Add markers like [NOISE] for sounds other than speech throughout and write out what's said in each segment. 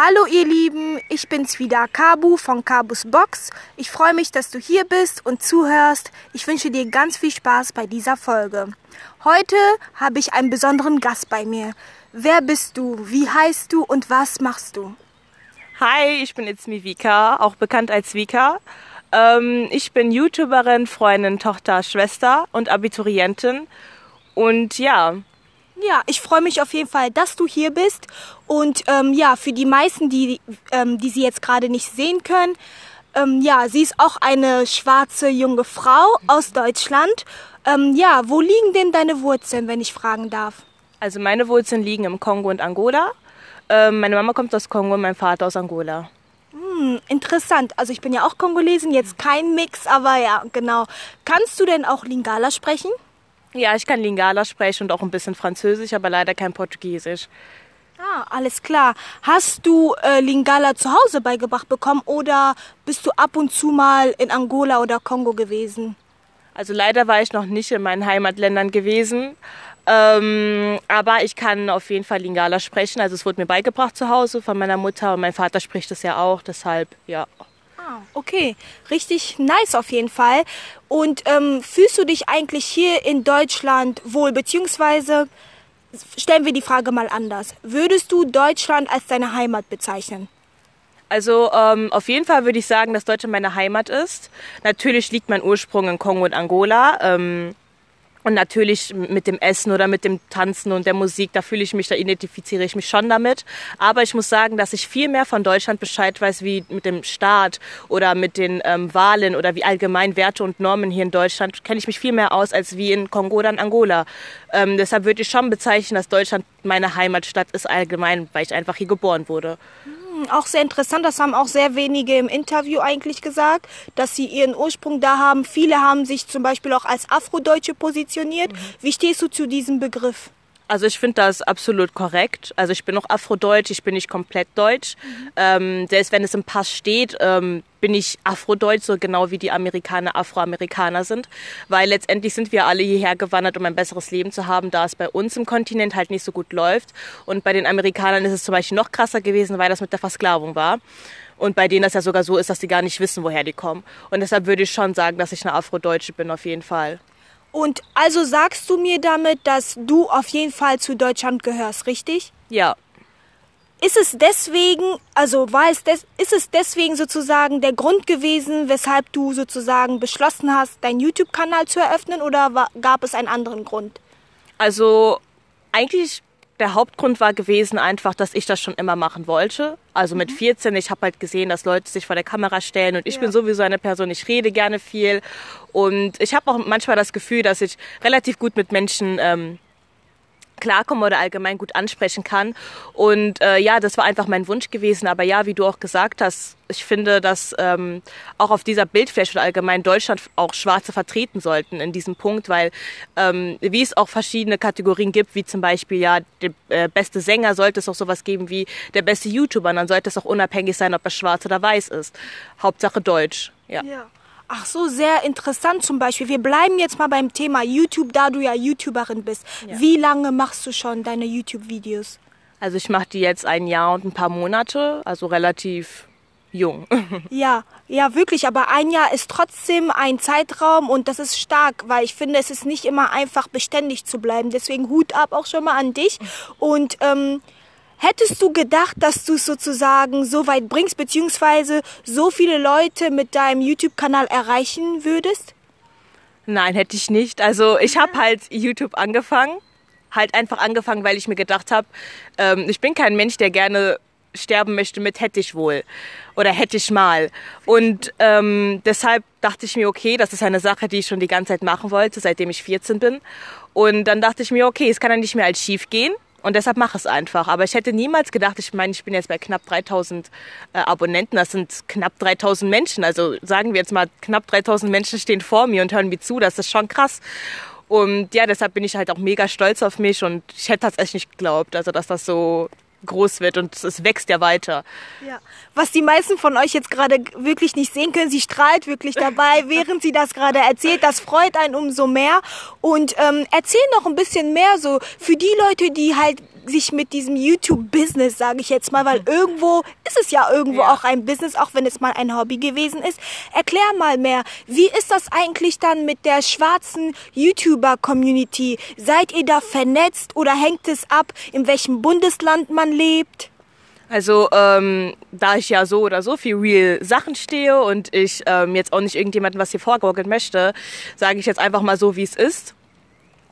Hallo ihr Lieben, ich bin's wieder, Kabu von Kabus Box. Ich freue mich, dass du hier bist und zuhörst. Ich wünsche dir ganz viel Spaß bei dieser Folge. Heute habe ich einen besonderen Gast bei mir. Wer bist du? Wie heißt du und was machst du? Hi, ich bin jetzt Vika, auch bekannt als Vika. Ähm, ich bin YouTuberin, Freundin, Tochter, Schwester und Abiturientin. Und ja, ja, ich freue mich auf jeden Fall, dass du hier bist. Und ähm, ja, für die meisten, die, ähm, die sie jetzt gerade nicht sehen können, ähm, ja, sie ist auch eine schwarze junge Frau aus Deutschland. Ähm, ja, wo liegen denn deine Wurzeln, wenn ich fragen darf? Also meine Wurzeln liegen im Kongo und Angola. Ähm, meine Mama kommt aus Kongo und mein Vater aus Angola. Hm, interessant. Also ich bin ja auch Kongolesin, jetzt kein Mix, aber ja, genau. Kannst du denn auch Lingala sprechen? Ja, ich kann Lingala sprechen und auch ein bisschen Französisch, aber leider kein Portugiesisch. Ah, alles klar. Hast du äh, Lingala zu Hause beigebracht bekommen oder bist du ab und zu mal in Angola oder Kongo gewesen? Also leider war ich noch nicht in meinen Heimatländern gewesen. Ähm, aber ich kann auf jeden Fall Lingala sprechen. Also es wurde mir beigebracht zu Hause von meiner Mutter und mein Vater spricht es ja auch. Deshalb, ja. Okay, richtig nice auf jeden Fall. Und ähm, fühlst du dich eigentlich hier in Deutschland wohl, beziehungsweise stellen wir die Frage mal anders. Würdest du Deutschland als deine Heimat bezeichnen? Also ähm, auf jeden Fall würde ich sagen, dass Deutschland meine Heimat ist. Natürlich liegt mein Ursprung in Kongo und Angola. Ähm, und natürlich mit dem Essen oder mit dem Tanzen und der Musik, da fühle ich mich, da identifiziere ich mich schon damit. Aber ich muss sagen, dass ich viel mehr von Deutschland Bescheid weiß, wie mit dem Staat oder mit den ähm, Wahlen oder wie allgemein Werte und Normen hier in Deutschland, kenne ich mich viel mehr aus als wie in Kongo oder in Angola. Ähm, deshalb würde ich schon bezeichnen, dass Deutschland meine Heimatstadt ist allgemein, weil ich einfach hier geboren wurde. Auch sehr interessant, das haben auch sehr wenige im Interview eigentlich gesagt, dass sie ihren Ursprung da haben. Viele haben sich zum Beispiel auch als Afrodeutsche positioniert. Mhm. Wie stehst du zu diesem Begriff? Also ich finde das absolut korrekt. Also ich bin auch Afrodeutsch, ich bin nicht komplett deutsch. Ähm, selbst wenn es im Pass steht, ähm, bin ich Afrodeutsch, so genau wie die Amerikaner Afroamerikaner sind. Weil letztendlich sind wir alle hierher gewandert, um ein besseres Leben zu haben, da es bei uns im Kontinent halt nicht so gut läuft. Und bei den Amerikanern ist es zum Beispiel noch krasser gewesen, weil das mit der Versklavung war. Und bei denen das ja sogar so ist, dass die gar nicht wissen, woher die kommen. Und deshalb würde ich schon sagen, dass ich eine Afrodeutsche bin, auf jeden Fall. Und also sagst du mir damit, dass du auf jeden Fall zu Deutschland gehörst, richtig? Ja. Ist es deswegen, also war es des, ist es deswegen sozusagen der Grund gewesen, weshalb du sozusagen beschlossen hast, deinen YouTube-Kanal zu eröffnen oder war, gab es einen anderen Grund? Also eigentlich der Hauptgrund war gewesen einfach, dass ich das schon immer machen wollte. Also mit 14, mhm. ich habe halt gesehen, dass Leute sich vor der Kamera stellen und ich ja. bin sowieso eine Person, ich rede gerne viel und ich habe auch manchmal das Gefühl, dass ich relativ gut mit Menschen ähm, klarkommen oder allgemein gut ansprechen kann. Und äh, ja, das war einfach mein Wunsch gewesen. Aber ja, wie du auch gesagt hast, ich finde, dass ähm, auch auf dieser Bildfläche oder allgemein Deutschland auch Schwarze vertreten sollten in diesem Punkt, weil ähm, wie es auch verschiedene Kategorien gibt, wie zum Beispiel ja der äh, beste Sänger, sollte es auch sowas geben wie der beste YouTuber. Dann sollte es auch unabhängig sein, ob er schwarz oder weiß ist. Hauptsache Deutsch. Ja. ja. Ach so, sehr interessant zum Beispiel. Wir bleiben jetzt mal beim Thema YouTube, da du ja YouTuberin bist. Ja. Wie lange machst du schon deine YouTube-Videos? Also ich mache die jetzt ein Jahr und ein paar Monate, also relativ jung. [LAUGHS] Ja, ja, wirklich. Aber ein Jahr ist trotzdem ein Zeitraum und das ist stark, weil ich finde, es ist nicht immer einfach beständig zu bleiben. Deswegen Hut ab auch schon mal an dich. Und ähm, Hättest du gedacht, dass du es sozusagen so weit bringst, beziehungsweise so viele Leute mit deinem YouTube-Kanal erreichen würdest? Nein, hätte ich nicht. Also ich habe halt YouTube angefangen, halt einfach angefangen, weil ich mir gedacht habe, ähm, ich bin kein Mensch, der gerne sterben möchte mit hätte ich wohl oder hätte ich mal. Und ähm, deshalb dachte ich mir, okay, das ist eine Sache, die ich schon die ganze Zeit machen wollte, seitdem ich 14 bin. Und dann dachte ich mir, okay, es kann ja nicht mehr als schief gehen. Und deshalb mache es einfach. Aber ich hätte niemals gedacht, ich meine, ich bin jetzt bei knapp 3000 äh, Abonnenten. Das sind knapp 3000 Menschen. Also sagen wir jetzt mal, knapp 3000 Menschen stehen vor mir und hören mir zu. Das ist schon krass. Und ja, deshalb bin ich halt auch mega stolz auf mich und ich hätte tatsächlich nicht geglaubt, also dass das so groß wird und es wächst ja weiter. Ja. Was die meisten von euch jetzt gerade wirklich nicht sehen können, sie strahlt wirklich dabei, [LAUGHS] während sie das gerade erzählt. Das freut einen umso mehr. Und ähm, erzähl noch ein bisschen mehr so für die Leute, die halt sich mit diesem YouTube-Business, sage ich jetzt mal, weil irgendwo ist es ja irgendwo Ja. auch ein Business, auch wenn es mal ein Hobby gewesen ist. Erklär mal mehr, wie ist das eigentlich dann mit der schwarzen YouTuber-Community? Seid ihr da vernetzt oder hängt es ab, in welchem Bundesland man lebt? Also, ähm, da ich ja so oder so viel real Sachen stehe und ich ähm, jetzt auch nicht irgendjemandem was hier vorgaukeln möchte, sage ich jetzt einfach mal so, wie es ist.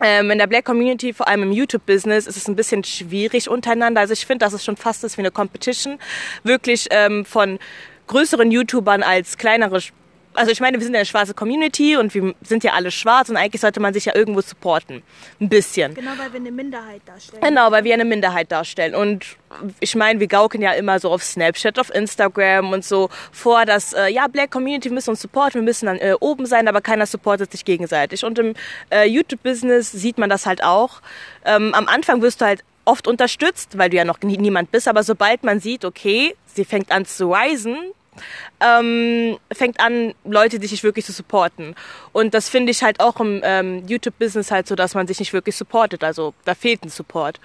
Ähm, in der Black Community, vor allem im YouTube-Business, ist es ein bisschen schwierig untereinander. Also ich finde, dass es schon fast ist wie eine Competition. Wirklich ähm, von größeren YouTubern als kleinere also ich meine, wir sind ja eine schwarze Community und wir sind ja alle schwarz und eigentlich sollte man sich ja irgendwo supporten. Ein bisschen. Genau, weil wir eine Minderheit darstellen. Genau, weil wir eine Minderheit darstellen. Und ich meine, wir gaukeln ja immer so auf Snapchat, auf Instagram und so vor, dass, äh, ja, Black Community müssen uns supporten, wir müssen dann äh, oben sein, aber keiner supportet sich gegenseitig. Und im äh, YouTube-Business sieht man das halt auch. Ähm, am Anfang wirst du halt oft unterstützt, weil du ja noch nie, niemand bist, aber sobald man sieht, okay, sie fängt an zu risen, ähm, fängt an, Leute dich wirklich zu supporten. Und das finde ich halt auch im ähm, YouTube-Business halt so, dass man sich nicht wirklich supportet. Also da fehlt ein Support.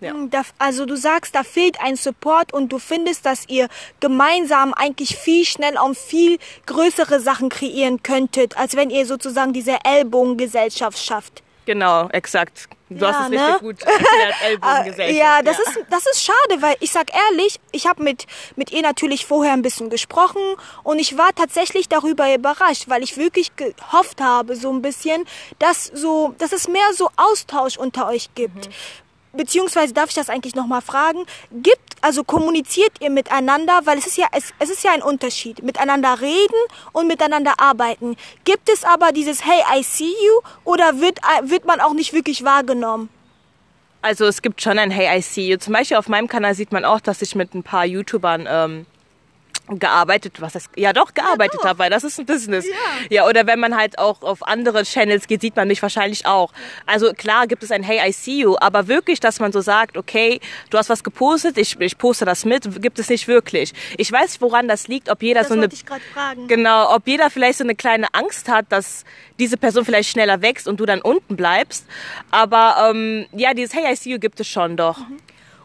Ja. Da, also du sagst, da fehlt ein Support und du findest, dass ihr gemeinsam eigentlich viel schneller und viel größere Sachen kreieren könntet, als wenn ihr sozusagen diese Ellbogengesellschaft schafft. Genau, exakt. Du Ja, hast es ne? richtig gut erklärt, [LAUGHS] Ellbogengesellschaft. Ja, das ist das ist schade, weil ich sag ehrlich, ich habe mit mit ihr natürlich vorher ein bisschen gesprochen und ich war tatsächlich darüber überrascht, weil ich wirklich gehofft habe so ein bisschen, dass so dass es mehr so Austausch unter euch gibt. Beziehungsweise darf ich das eigentlich noch mal fragen? Gibt also kommuniziert ihr miteinander, weil es ist ja es, es ist ja ein Unterschied, miteinander reden und miteinander arbeiten. Gibt es aber dieses Hey I see you oder wird wird man auch nicht wirklich wahrgenommen? Also es gibt schon ein Hey, I see you. Zum Beispiel auf meinem Kanal sieht man auch, dass ich mit ein paar YouTubern ähm, gearbeitet, was heißt, ja doch gearbeitet habe, weil das ist ein Business. Ja. oder wenn man halt auch auf andere Channels geht, sieht man mich wahrscheinlich auch. Also klar gibt es ein Hey, I see you, aber wirklich, dass man so sagt, okay, du hast was gepostet, ich, ich poste das mit, gibt es nicht wirklich. Ich weiß woran das liegt, ob jeder Das so eine ich fragen. Genau, ob jeder vielleicht so eine kleine Angst hat, dass diese Person vielleicht schneller wächst und du dann unten bleibst. Aber ähm, ja, dieses Hey, I see you gibt es schon doch.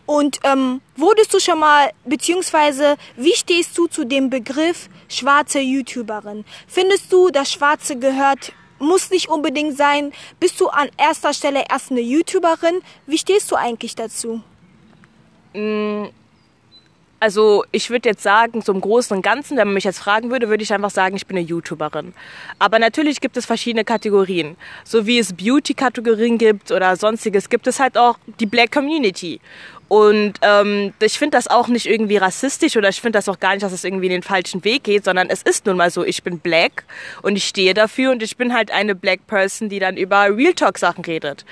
Und ähm, wurdest du schon mal, beziehungsweise wie stehst du zu dem Begriff schwarze YouTuberin? Findest du, das Schwarze gehört, muss nicht unbedingt sein? Bist du an erster Stelle erst eine YouTuberin? Wie stehst du eigentlich dazu? Also ich würde jetzt sagen, im Großen und Ganzen, wenn man mich jetzt fragen würde, würde ich einfach sagen, ich bin eine YouTuberin. Aber natürlich gibt es verschiedene Kategorien. So wie es Beauty-Kategorien gibt oder sonstiges, gibt es halt auch die Black Community. Und ähm, ich finde das auch nicht irgendwie rassistisch oder ich finde das auch gar nicht, dass es irgendwie in den falschen Weg geht, sondern es ist nun mal so, ich bin black und ich stehe dafür und ich bin halt eine black Person, die dann über Real Talk Sachen redet.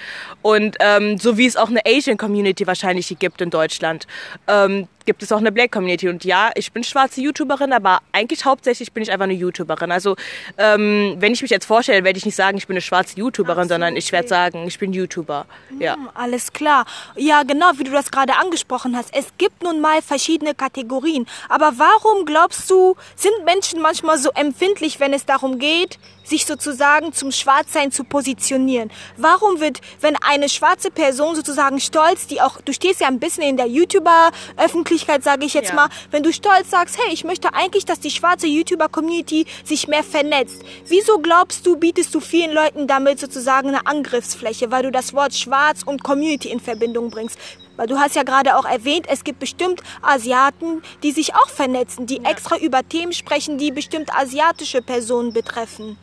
Und ähm, so wie es auch eine Asian Community wahrscheinlich gibt in Deutschland, ähm, gibt es auch eine Black Community. Und ja, ich bin schwarze YouTuberin, aber eigentlich hauptsächlich bin ich einfach eine YouTuberin. Also ähm, wenn ich mich jetzt vorstelle, werde ich nicht sagen, ich bin eine schwarze YouTuberin, so, sondern ich werde okay. sagen, ich bin YouTuber. Ja. Hm, Alles klar. Ja, genau, wie du das gerade angesprochen hast. Es gibt nun mal verschiedene Kategorien. Aber warum glaubst du, sind Menschen manchmal so empfindlich, wenn es darum geht, sich sozusagen zum Schwarzsein zu positionieren? Warum wird, wenn eine schwarze Person sozusagen stolz, die auch, du stehst ja ein bisschen in der YouTuber-Öffentlichkeit, sage ich jetzt Ja. mal, wenn du stolz sagst, hey, ich möchte eigentlich, dass die schwarze YouTuber-Community sich mehr vernetzt. Wieso glaubst du, bietest du vielen Leuten damit sozusagen eine Angriffsfläche, weil du das Wort schwarz und Community in Verbindung bringst? Weil du hast ja gerade auch erwähnt, es gibt bestimmt Asiaten, die sich auch vernetzen, die extra über Themen sprechen, die bestimmt asiatische Personen betreffen.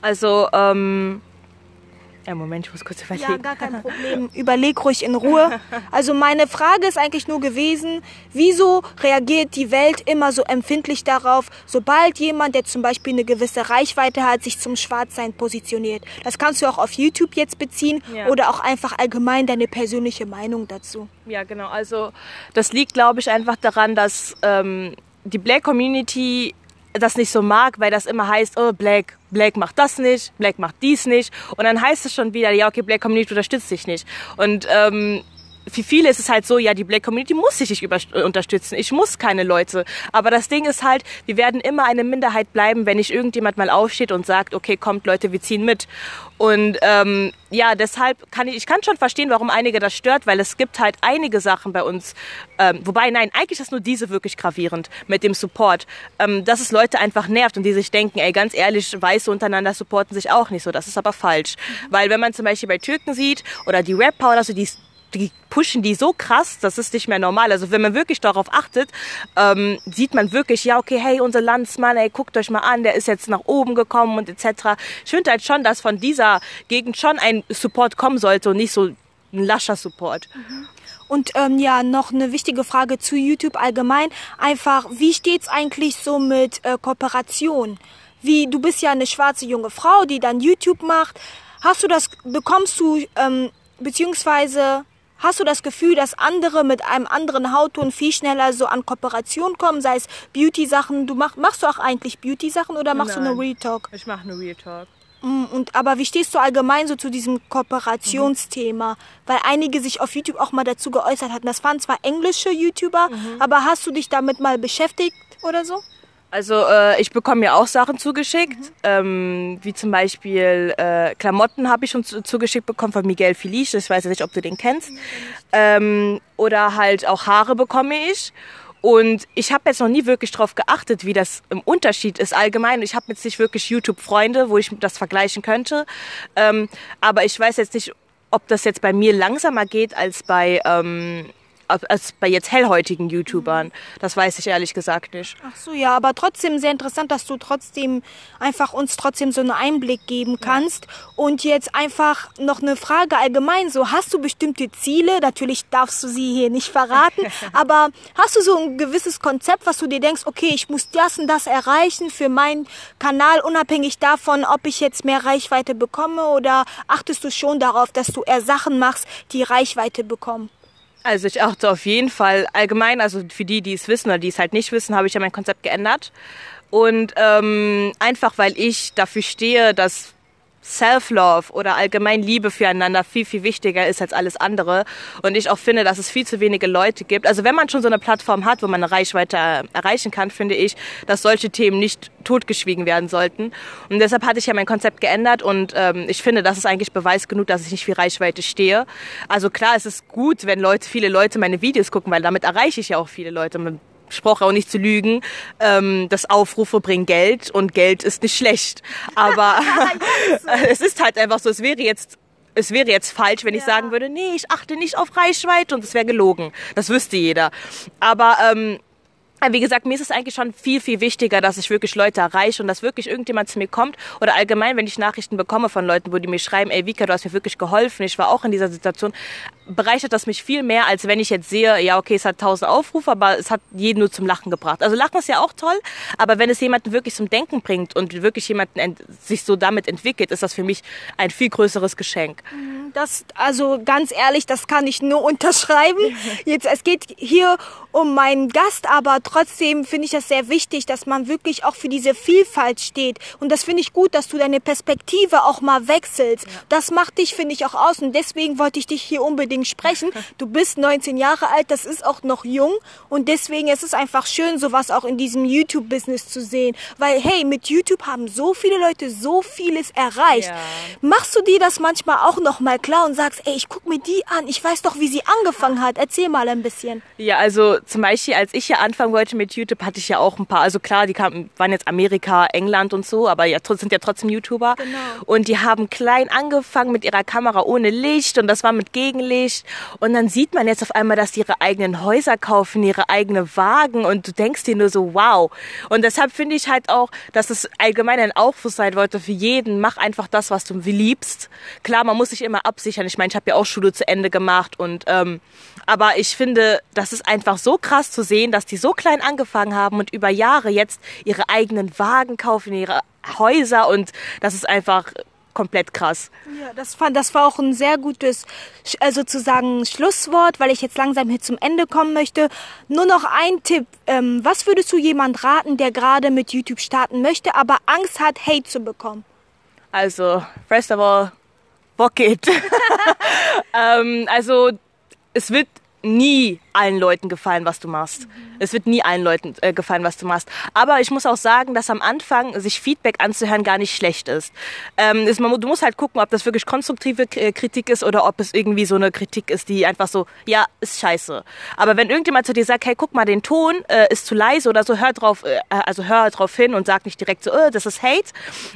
Also, ähm, ja, Moment, ich muss kurz überlegen. Ja, gar kein [LAUGHS] Problem. Überleg ruhig in Ruhe. Also meine Frage ist eigentlich nur gewesen, wieso reagiert die Welt immer so empfindlich darauf, sobald jemand, der zum Beispiel eine gewisse Reichweite hat, sich zum Schwarzsein positioniert? Das kannst du auch auf YouTube jetzt beziehen Ja. oder auch einfach allgemein deine persönliche Meinung dazu. Ja, genau. Also das liegt, glaube ich, einfach daran, dass ähm, die Black Community das nicht so mag, weil das immer heißt, oh, Black, Black macht das nicht, Black macht dies nicht. Und dann heißt es schon wieder, ja, okay, Black Community unterstützt dich nicht. Und ähm, für viele ist es halt so, ja, die Black Community muss sich nicht über, unterstützen. Ich muss keine Leute. Aber das Ding ist halt, wir werden immer eine Minderheit bleiben, wenn nicht irgendjemand mal aufsteht und sagt, okay, kommt Leute, wir ziehen mit. Und ähm, ja, deshalb kann ich, ich kann schon verstehen, warum einige das stört, weil es gibt halt einige Sachen bei uns. Ähm, wobei, nein, eigentlich ist nur diese wirklich gravierend mit dem Support, ähm, dass es Leute einfach nervt und die sich denken, ey, ganz ehrlich, Weiße untereinander supporten sich auch nicht so. Das ist aber falsch. Weil wenn man zum Beispiel bei Türken sieht oder die Rapper oder so, die die pushen die so krass, das ist nicht mehr normal. Also wenn man wirklich darauf achtet, ähm, sieht man wirklich, ja, okay, hey, unser Landsmann, ey, guckt euch mal an, der ist jetzt nach oben gekommen und etc. Ich finde halt schon, dass von dieser Gegend schon ein Support kommen sollte und nicht so ein lascher Support. Mhm. Und ähm, ja, noch eine wichtige Frage zu YouTube allgemein. Einfach, wie steht's eigentlich so mit äh, Kooperation? Wie, du bist ja eine schwarze junge Frau, die dann YouTube macht. Hast du das, bekommst du, ähm, beziehungsweise Hast du das Gefühl, dass andere mit einem anderen Hautton viel schneller so an Kooperation kommen, sei es Beauty-Sachen? Du mach, machst du auch eigentlich Beauty-Sachen oder machst Nein, du eine Real Talk? Ich mache eine Real Talk. Und, aber wie stehst du allgemein so zu diesem Kooperationsthema? Mhm. Weil einige sich auf YouTube auch mal dazu geäußert hatten. Das waren zwar englische YouTuber, mhm. aber hast du dich damit mal beschäftigt oder so? Also äh, ich bekomme mir auch Sachen zugeschickt, mhm. ähm, wie zum Beispiel äh, Klamotten habe ich schon zugeschickt bekommen von Miguel Felice, ich weiß nicht, ob du den kennst. Ähm, oder halt auch Haare bekomme ich. Und ich habe jetzt noch nie wirklich drauf geachtet, wie das im Unterschied ist allgemein. Ich habe jetzt nicht wirklich YouTube-Freunde, wo ich das vergleichen könnte. Ähm, aber ich weiß jetzt nicht, ob das jetzt bei mir langsamer geht als bei ähm, als bei jetzt hellhäutigen YouTubern. Das weiß ich ehrlich gesagt nicht. Ach so, ja, aber trotzdem sehr interessant, dass du trotzdem einfach uns trotzdem so einen Einblick geben kannst. Ja. Und jetzt einfach noch eine Frage allgemein. So, hast du bestimmte Ziele? Natürlich darfst du sie hier nicht verraten, [LAUGHS] aber hast du so ein gewisses Konzept, was du dir denkst, okay, ich muss das und das erreichen für meinen Kanal, unabhängig davon, ob ich jetzt mehr Reichweite bekomme oder achtest du schon darauf, dass du eher Sachen machst, die Reichweite bekommen? Also ich achte auf jeden Fall allgemein, also für die, die es wissen oder die es halt nicht wissen, habe ich ja mein Konzept geändert. Und ähm, einfach weil ich dafür stehe, dass Self-Love oder allgemein Liebe füreinander viel, viel wichtiger ist als alles andere. Und ich auch finde, dass es viel zu wenige Leute gibt. Also wenn man schon so eine Plattform hat, wo man eine Reichweite erreichen kann, finde ich, dass solche Themen nicht totgeschwiegen werden sollten. Und deshalb hatte ich ja mein Konzept geändert und ähm, ich finde, das ist eigentlich Beweis genug, dass ich nicht für Reichweite stehe. Also klar, es ist gut, wenn Leute, viele Leute meine Videos gucken, weil damit erreiche ich ja auch viele Leute Spruch auch nicht zu lügen, ähm, dass Aufrufe bringen Geld und Geld ist nicht schlecht. Aber [LAUGHS] [LAUGHS] es ist halt einfach so, es wäre jetzt es wäre jetzt falsch, wenn ich sagen würde, nee, ich achte nicht auf Reichweite und es wäre gelogen. Das wüsste jeder. Aber ähm, wie gesagt, mir ist es eigentlich schon viel, viel wichtiger, dass ich wirklich Leute erreiche und dass wirklich irgendjemand zu mir kommt oder allgemein, wenn ich Nachrichten bekomme von Leuten, wo die mir schreiben, ey Vika, du hast mir wirklich geholfen, ich war auch in dieser Situation, bereichert das mich viel mehr, als wenn ich jetzt sehe, ja okay, es hat tausend Aufrufe, aber es hat jeden nur zum Lachen gebracht. Also Lachen ist ja auch toll, aber wenn es jemanden wirklich zum Denken bringt und wirklich jemanden sich so damit entwickelt, ist das für mich ein viel größeres Geschenk. Das, also ganz ehrlich, das kann ich nur [LAUGHS] unterschreiben. Jetzt, es geht hier um meinen Gast, aber trotzdem finde ich das sehr wichtig, dass man wirklich auch für diese Vielfalt steht. Und das finde ich gut, dass du deine Perspektive auch mal wechselst. Ja. Das macht dich, finde ich, auch aus. Und deswegen wollte ich dich hier unbedingt sprechen. Du bist 19 Jahre alt, das ist auch noch jung. Und deswegen ist es einfach schön, sowas auch in diesem YouTube-Business zu sehen. Weil, hey, mit YouTube haben so viele Leute so vieles erreicht. Ja. Machst du dir das manchmal auch noch mal klar und sagst, ey, ich guck mir die an, ich weiß doch, wie sie angefangen hat. Erzähl mal ein bisschen. Ja, also zum Beispiel, als ich hier anfangen wollte, mit YouTube hatte ich ja auch ein paar. Also klar, die kamen, waren jetzt Amerika, England und so, aber ja, sind ja trotzdem YouTuber. Genau. Und die haben klein angefangen mit ihrer Kamera ohne Licht und das war mit Gegenlicht. Und dann sieht man jetzt auf einmal, dass die ihre eigenen Häuser kaufen, ihre eigenen Wagen und du denkst dir nur so, wow. Und deshalb finde ich halt auch, dass es allgemein ein Aufruf sein wollte für jeden. Mach einfach das, was du liebst. Klar, man muss sich immer absichern. Ich meine, ich habe ja auch Schule zu Ende gemacht und ähm, aber ich finde, das ist einfach so krass zu sehen, dass die so klein angefangen haben und über Jahre jetzt ihre eigenen Wagen kaufen, ihre Häuser und das ist einfach komplett krass. Ja, das, fand, das war auch ein sehr gutes, also sozusagen Schlusswort, weil ich jetzt langsam hier zum Ende kommen möchte. Nur noch ein Tipp. Ähm, was würdest du jemand raten, der gerade mit YouTube starten möchte, aber Angst hat, Hate zu bekommen? Also, first of all, book it. [LAUGHS] ähm, also es wird nie allen Leuten gefallen, was du machst. Es wird nie allen Leuten äh, gefallen, was du machst. Aber ich muss auch sagen, dass am Anfang sich Feedback anzuhören gar nicht schlecht ist. Ähm, ist man, du musst halt gucken, ob das wirklich konstruktive äh, Kritik ist oder ob es irgendwie so eine Kritik ist, die einfach so, ja, ist scheiße. Aber wenn irgendjemand zu dir sagt, hey, guck mal, den Ton äh, ist zu leise oder so, hör drauf, äh, also hör drauf hin und sag nicht direkt so, äh, das ist Hate.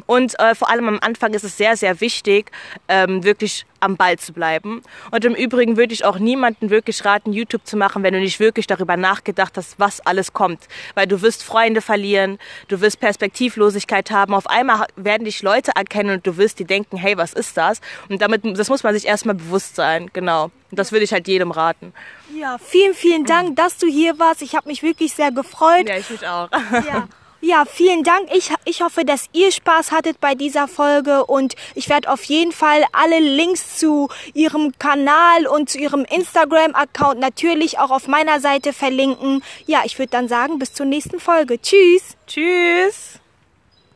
Und äh, vor allem am Anfang ist es sehr, sehr wichtig, ähm, wirklich am Ball zu bleiben. Und im Übrigen würde ich auch niemanden wirklich raten, YouTube zu machen, wenn du nicht wirklich darüber nachgedacht hast, was alles kommt. Weil du wirst Freunde verlieren, du wirst Perspektivlosigkeit haben. Auf einmal werden dich Leute erkennen und du wirst die denken, hey, was ist das? Und damit, das muss man sich erstmal bewusst sein. Genau. Und das würde ich halt jedem raten. Ja, vielen, vielen Dank, dass du hier warst. Ich habe mich wirklich sehr gefreut. Ja, ich mich auch. Ja. [LAUGHS] Ja, vielen Dank. Ich, ich hoffe, dass ihr Spaß hattet bei dieser Folge und ich werde auf jeden Fall alle Links zu ihrem Kanal und zu ihrem Instagram-Account natürlich auch auf meiner Seite verlinken. Ja, ich würde dann sagen, bis zur nächsten Folge. Tschüss. Tschüss.